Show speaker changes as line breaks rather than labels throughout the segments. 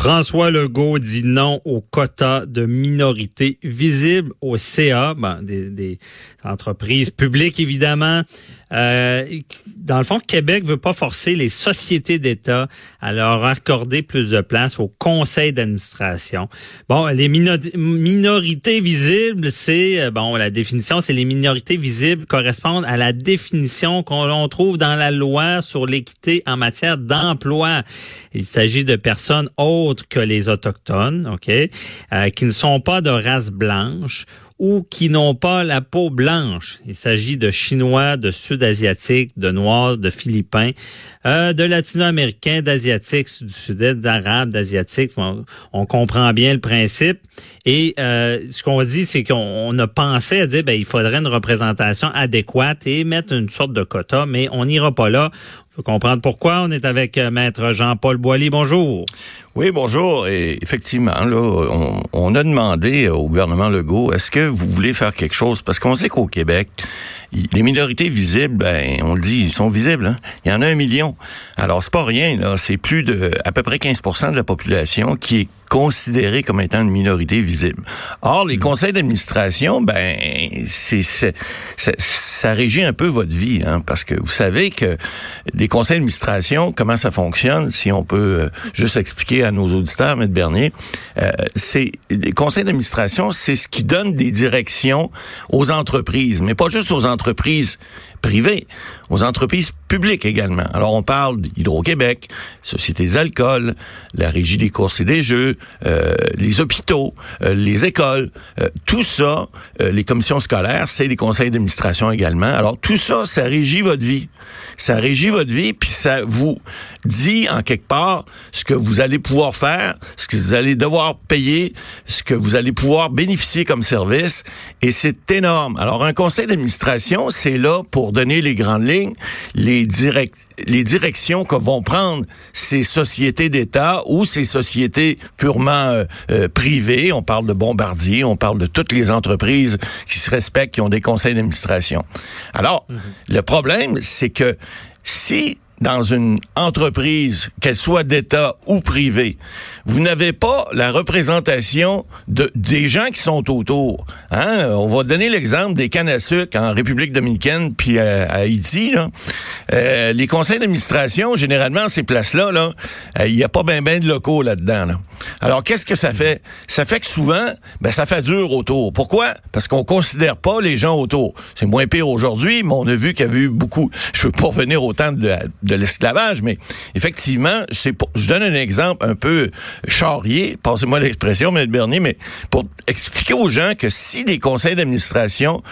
François Legault dit non au quota de minorités visibles au CA, ben, des, entreprises publiques évidemment. Euh, dans le fond, Québec veut pas forcer les sociétés d'État à leur accorder plus de place au conseil d'administration. Bon, les minorités visibles, c'est euh, bon, la définition, c'est les minorités visibles correspondent à la définition qu'on trouve dans la loi sur l'équité en matière d'emploi. Il s'agit de personnes autres que les autochtones, ok, euh, qui ne sont pas de race blanche ou qui n'ont pas la peau blanche. Il s'agit de Chinois, de Sud-Asiatiques, de Noirs, de Philippins, euh, de Latino-Américains, d'Asiatiques, du Sud-Est, d'Arabes, d'Asiatiques. On, comprend bien le principe. Et euh, ce qu'on dit, c'est qu'on a pensé à dire ben il faudrait une représentation adéquate et mettre une sorte de quota, mais on n'ira pas là. Faut comprendre pourquoi. On est avec euh, Maître Jean-Paul Boilly. Bonjour.
Oui, bonjour. Et effectivement, là, on, on, a demandé au gouvernement Legault, est-ce que vous voulez faire quelque chose? Parce qu'on sait qu'au Québec, les minorités visibles, ben, on le dit, ils sont visibles. Hein? Il y en a un million. Alors, c'est pas rien, là. C'est plus de à peu près 15% de la population qui est considérée comme étant une minorité visible. Or, les hmm. conseils d'administration, ben, c'est, ça régit un peu votre vie, hein, parce que vous savez que les conseils d'administration, comment ça fonctionne, si on peut euh, juste expliquer à nos auditeurs, M. Bernier, euh, c'est les conseils d'administration, c'est ce qui donne des directions aux entreprises, mais pas juste aux entreprises privées, aux entreprises publiques également. Alors on parle d'Hydro-Québec, Société des alcools, la Régie des courses et des jeux, euh, les hôpitaux, euh, les écoles, euh, tout ça, les commissions scolaires, c'est des conseils d'administration également. Alors tout ça, ça régit votre vie. Ça régit votre vie, puis ça vous dit en quelque part ce que vous allez pouvoir faire, ce que vous allez devoir payer, ce que vous allez pouvoir bénéficier comme service, et c'est énorme. Alors un conseil d'administration, c'est là pour donner les grandes lignes, les, direct, les directions que vont prendre ces sociétés d'État ou ces sociétés purement euh, euh, privées. On parle de Bombardier, on parle de toutes les entreprises qui se respectent, qui ont des conseils d'administration. Alors, mhm. le problème, c'est que si dans une entreprise, qu'elle soit d'État ou privée, vous n'avez pas la représentation de, des gens qui sont autour. Hein? On va donner l'exemple des cannes à sucre en République dominicaine puis à, Haïti. Là. Euh, les conseils d'administration, généralement, ces places-là, là, euh, il n'y a pas bien ben de locaux là-dedans. Là. Alors, qu'est-ce que ça fait? Ça fait que souvent, ben, ça fait dur autour. Pourquoi? Parce qu'on considère pas les gens autour. C'est moins pire aujourd'hui, mais on a vu qu'il y avait eu beaucoup... Je veux pas revenir au temps de, de l'esclavage, mais effectivement, c'est je donne un exemple un peu charrier, passez-moi l'expression, M. Bernier, mais pour expliquer aux gens que si des conseils d'administration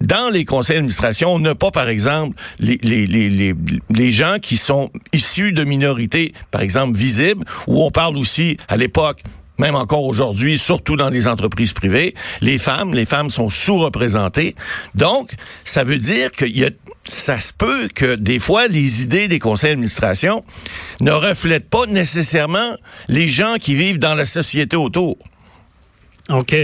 dans les conseils d'administration, on n'a pas, par exemple, les, les, les, les, gens qui sont issus de minorités, par exemple, visibles, où on parle aussi, à l'époque, même encore aujourd'hui, surtout dans les entreprises privées, les femmes, les femmes sont sous-représentées. Donc, ça veut dire qu'il y a, ça se peut que des fois, les idées des conseils d'administration ne reflètent pas nécessairement les gens qui vivent dans la société autour.
OK.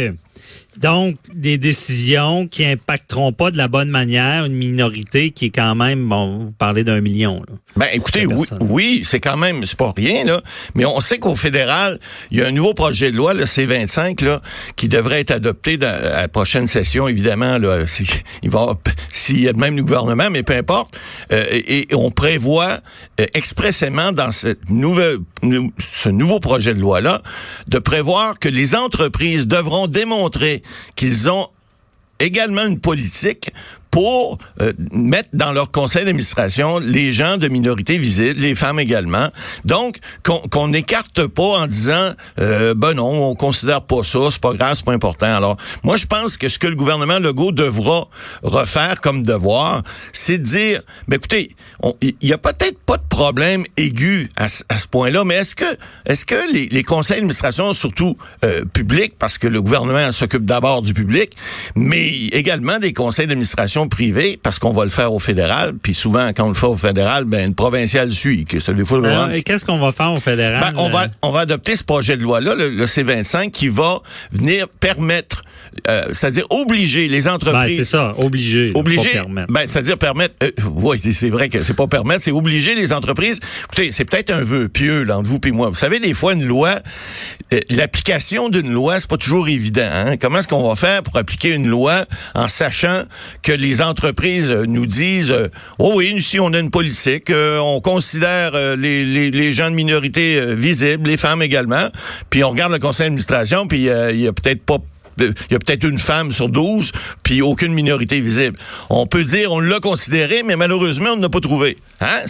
Donc, des décisions qui impacteront pas de la bonne manière une minorité qui est quand même, bon, vous parlez d'un million. Là,
ben, écoutez, oui, oui c'est quand même, c'est pas rien, là. Mais on sait qu'au fédéral, il y a un nouveau projet de loi, le C25, là, qui devrait être adopté dans, à la prochaine session, évidemment, là. Il va, s'il y a même le gouvernement, mais peu importe. Euh, et, on prévoit euh, expressément dans cette nouvelle, ce nouveau projet de loi-là, de prévoir que les entreprises devront démontrer qu'ils ont également une politique pour euh, mettre dans leur conseil d'administration les gens de minorité visible, les femmes également. Donc, qu'on n'écarte pas en disant, euh, ben non, on considère pas ça, c'est pas grave, c'est pas important. Alors, moi, je pense que ce que le gouvernement Legault devra refaire comme devoir, c'est de dire, ben écoutez, il y a peut-être pas de problème aigu à, ce point-là, mais est-ce que, est-ce que les, les conseils d'administration, surtout euh, publics, parce que le gouvernement s'occupe d'abord du public, mais également des conseils d'administration privés, parce qu'on va le faire au fédéral, puis souvent, quand on le fait au fédéral, ben, une provinciale suit. Que des fois,
Qu'est-ce qu'on va faire au fédéral?
Ben, on, va, on va adopter ce projet de loi-là, le, C-25, qui va venir permettre, euh, c'est-à-dire obliger les entreprises...
Ben, c'est ça, obliger.
Obliger, ben, c'est-à-dire permettre... Euh, oui, c'est vrai que c'est pas permettre, c'est obliger les entreprises... Écoutez, c'est peut-être un vœu pieux, là, entre vous et moi. Vous savez, des fois, une loi, euh, l'application d'une loi, c'est pas toujours évident. Hein? Comment est-ce qu'on va faire pour appliquer une loi en sachant que les entreprises nous disent oh oui, ici on a une politique, on considère les, les, les, gens de minorité visibles, les femmes également, puis on regarde le conseil d'administration, puis il y a peut-être pas il y a peut-être une femme sur 12, puis aucune minorité visible. On peut dire, on l'a considéré, mais malheureusement, on n'a pas trouvé. Hein?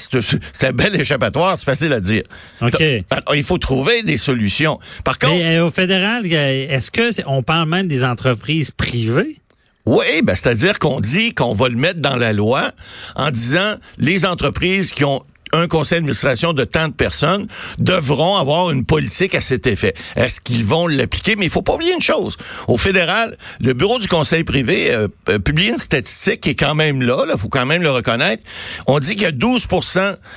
C'est un bel échappatoire, c'est facile à dire.
OK. Ben,
il faut trouver des solutions. Par contre...
Mais, euh, au fédéral, est-ce que on parle même des entreprises privées?
Oui, ben, c'est-à-dire qu'on dit qu'on va le mettre dans la loi en disant les entreprises qui ont un conseil d'administration de tant de personnes devront avoir une politique à cet effet. Est-ce qu'ils vont l'appliquer? Mais il faut pas oublier une chose. Au fédéral, le bureau du conseil privé euh, euh, publie une statistique qui est quand même là, il faut quand même le reconnaître. On dit qu'il y a 12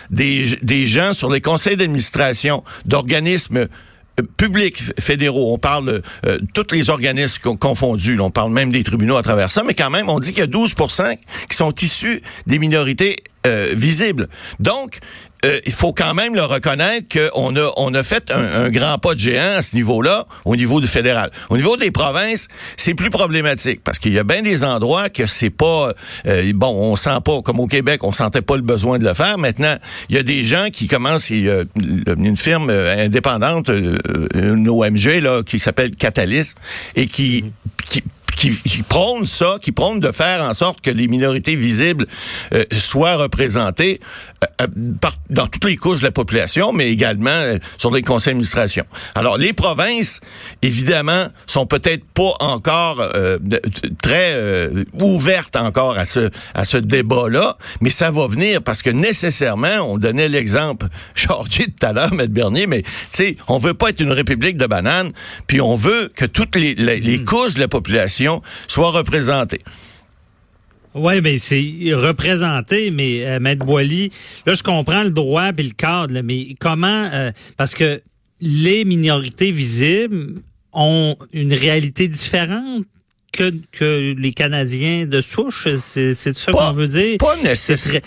des, des gens sur les conseils d'administration d'organismes euh, publics fédéraux, on parle euh, tous les organismes confondus, on parle même des tribunaux à travers ça, mais quand même, on dit qu'il y a 12% qui sont issus des minorités euh, visibles. Donc, euh, il faut quand même le reconnaître qu'on a, on a fait un, grand pas de géant à ce niveau-là, au niveau du fédéral. Au niveau des provinces, c'est plus problématique parce qu'il y a bien des endroits que c'est pas euh, bon, on sent pas comme au Québec, on sentait pas le besoin de le faire. Maintenant, il y a des gens qui commencent, il y a une firme indépendante, une OMG là, qui s'appelle Catalysme et qui qui, prône ça, qui prône de faire en sorte que les minorités visibles euh, soient représentées euh, euh, dans toutes les couches de la population, mais également sur les conseils d'administration. Alors, les provinces, évidemment, sont peut-être pas encore très ouvertes encore à ce, à ce débat-là, mais ça va venir parce que nécessairement, on donnait l'exemple, Georgie tout à l'heure, M. Bernier, mais tu sais, on veut pas être une république de bananes, puis on veut que toutes les, les hmm. couches de la population soit représentée.
Oui, mais c'est représenté, mais euh, Maître Boily, là, je comprends le droit et le cadre, mais comment, euh, parce que les minorités visibles ont une réalité différente que, que les Canadiens de souche, c'est ça qu'on veut dire?
Pas nécessairement.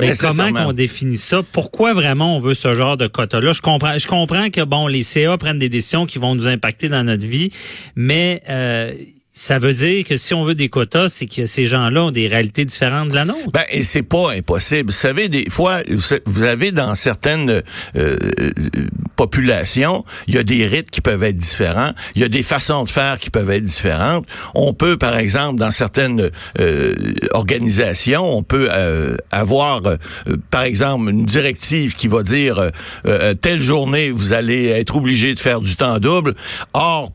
Mais comment qu'on définit ça? Pourquoi vraiment on veut ce genre de quota-là? Je comprends, je comprends que bon, les CA prennent des décisions qui vont nous impacter dans notre vie, mais euh, ça veut dire que si on veut des quotas, c'est que ces gens-là ont des réalités différentes de la nôtre.
Ben, et c'est pas impossible. Vous savez, des fois, vous avez dans certaines euh, populations, il y a des rites qui peuvent être différents, il y a des façons de faire qui peuvent être différentes. On peut, par exemple, dans certaines euh, organisations, on peut euh, avoir, par exemple, une directive qui va dire telle journée, vous allez être obligé de faire du temps double. Or,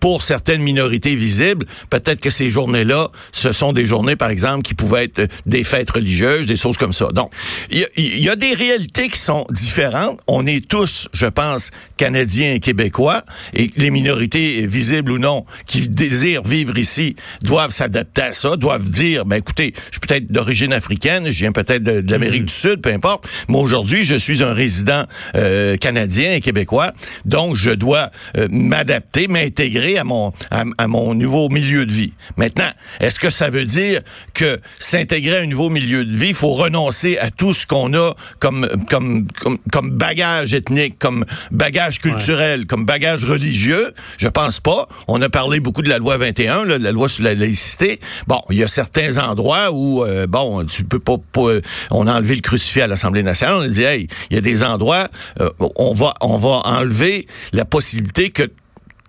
pour certaines minorités visibles, peut-être que ces journées-là, ce sont des journées, par exemple, qui pouvaient être des fêtes religieuses, des choses comme ça. Donc, il y, a des réalités qui sont différentes. On est tous, je pense, Canadiens et Québécois, et les minorités, visibles ou non, qui désirent vivre ici, doivent s'adapter à ça, doivent dire, ben écoutez, je suis peut-être d'origine africaine, je viens peut-être de, l'Amérique mm. du Sud, peu importe, mais aujourd'hui, je suis un résident euh, canadien et québécois, donc je dois euh, m'adapter, m'intégrer à mon, à, mon nouveau milieu de vie. Maintenant, est-ce que ça veut dire que s'intégrer à un nouveau milieu de vie, il faut renoncer à tout ce qu'on a comme, comme, comme, bagage ethnique, comme bagage culturel, comme bagage religieux? Je pense pas. On a parlé beaucoup de la loi 21, la loi sur la laïcité. Bon, il y a certains endroits où, euh, bon, tu peux pas, on a enlevé le crucifix à l'Assemblée nationale. On a dit, hey, il y a des endroits, euh, on va, on va enlever la possibilité que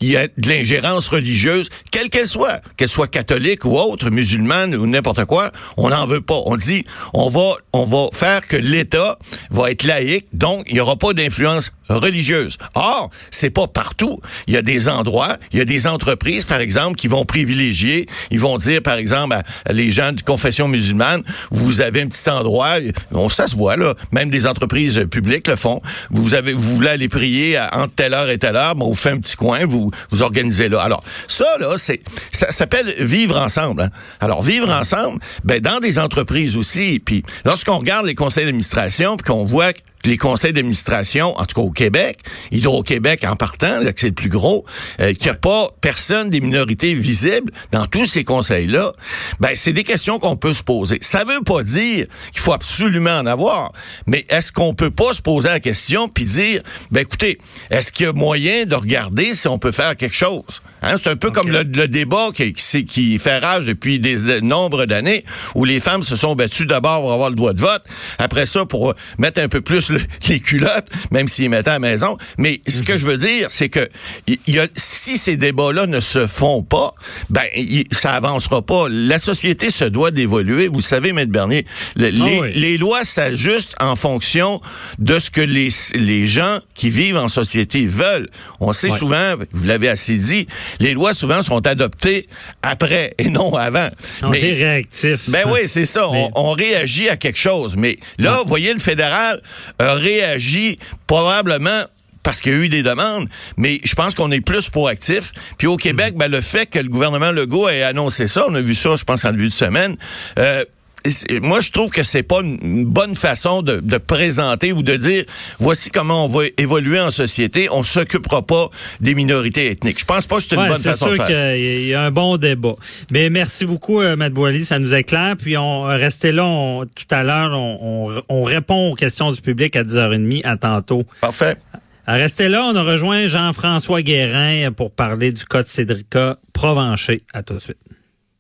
il y a de l'ingérence religieuse, quelle qu'elle soit, qu'elle soit catholique ou autre, musulmane ou n'importe quoi, on n'en veut pas. On dit, on va, on va faire que l'État va être laïque, donc il n'y aura pas d'influence religieuse. Or, c'est pas partout. Il y a des endroits, il y a des entreprises, par exemple, qui vont privilégier, ils vont dire, par exemple, à les gens de confession musulmane, vous avez un petit endroit, on, ça se voit là, même des entreprises publiques le font. Vous avez, vous voulez aller prier à, entre telle heure et telle heure, bon, vous faites un petit coin, vous vous organisez là. Alors, ça, là, c'est, ça s'appelle vivre ensemble. Hein. Alors, vivre ensemble, ben, dans des entreprises aussi, puis lorsqu'on regarde les conseils d'administration, puis qu'on voit les conseils d'administration, en tout cas au Québec, Hydro-Québec en partant, là, que c'est le plus gros, euh, qu'il n'y a pas personne des minorités visibles dans tous ces conseils-là, ben c'est des questions qu'on peut se poser. Ça veut pas dire qu'il faut absolument en avoir, mais est-ce qu'on peut pas se poser la question puis dire, ben écoutez, est-ce qu'il y a moyen de regarder si on peut faire quelque chose? Hein, c'est un peu comme le, débat qui, qui, fait rage depuis des, des nombres d'années, où les femmes se sont battues d'abord pour avoir le droit de vote, après ça pour mettre un peu plus les culottes, même s'ils mettaient à la maison. Mais ce que je veux dire, c'est que y a, si ces débats-là ne se font pas, ben ça avancera pas. La société se doit d'évoluer. Vous savez, Maître Bernier, ah les, les, lois s'ajustent en fonction de ce que les, les gens qui vivent en société veulent. On sait souvent, vous l'avez assez dit, les lois souvent sont adoptées après et non avant.
On est réactif.
Ben oui, c'est ça. On, réagit à quelque chose. Mais là, vous voyez, le fédéral a réagi probablement parce qu'il y a eu des demandes, mais je pense qu'on est plus proactif. Puis au Québec, ben, le fait que le gouvernement Legault ait annoncé ça, on a vu ça, je pense, en début de semaine, euh, moi, je trouve que c'est pas une bonne façon de, présenter ou de dire voici comment on va évoluer en société. On s'occupera pas des minorités ethniques. Je pense pas que c'est une bonne façon de faire.
C'est sûr qu'il y a un bon débat. Mais merci beaucoup, euh, Matt Boily, ça nous éclaire. Puis on restait là tout à l'heure. On, répond aux questions du public à 10h30. À tantôt.
Parfait.
Restez là, on a rejoint Jean-François Guérin pour parler du cas de Cédrica Provencher. À tout de suite.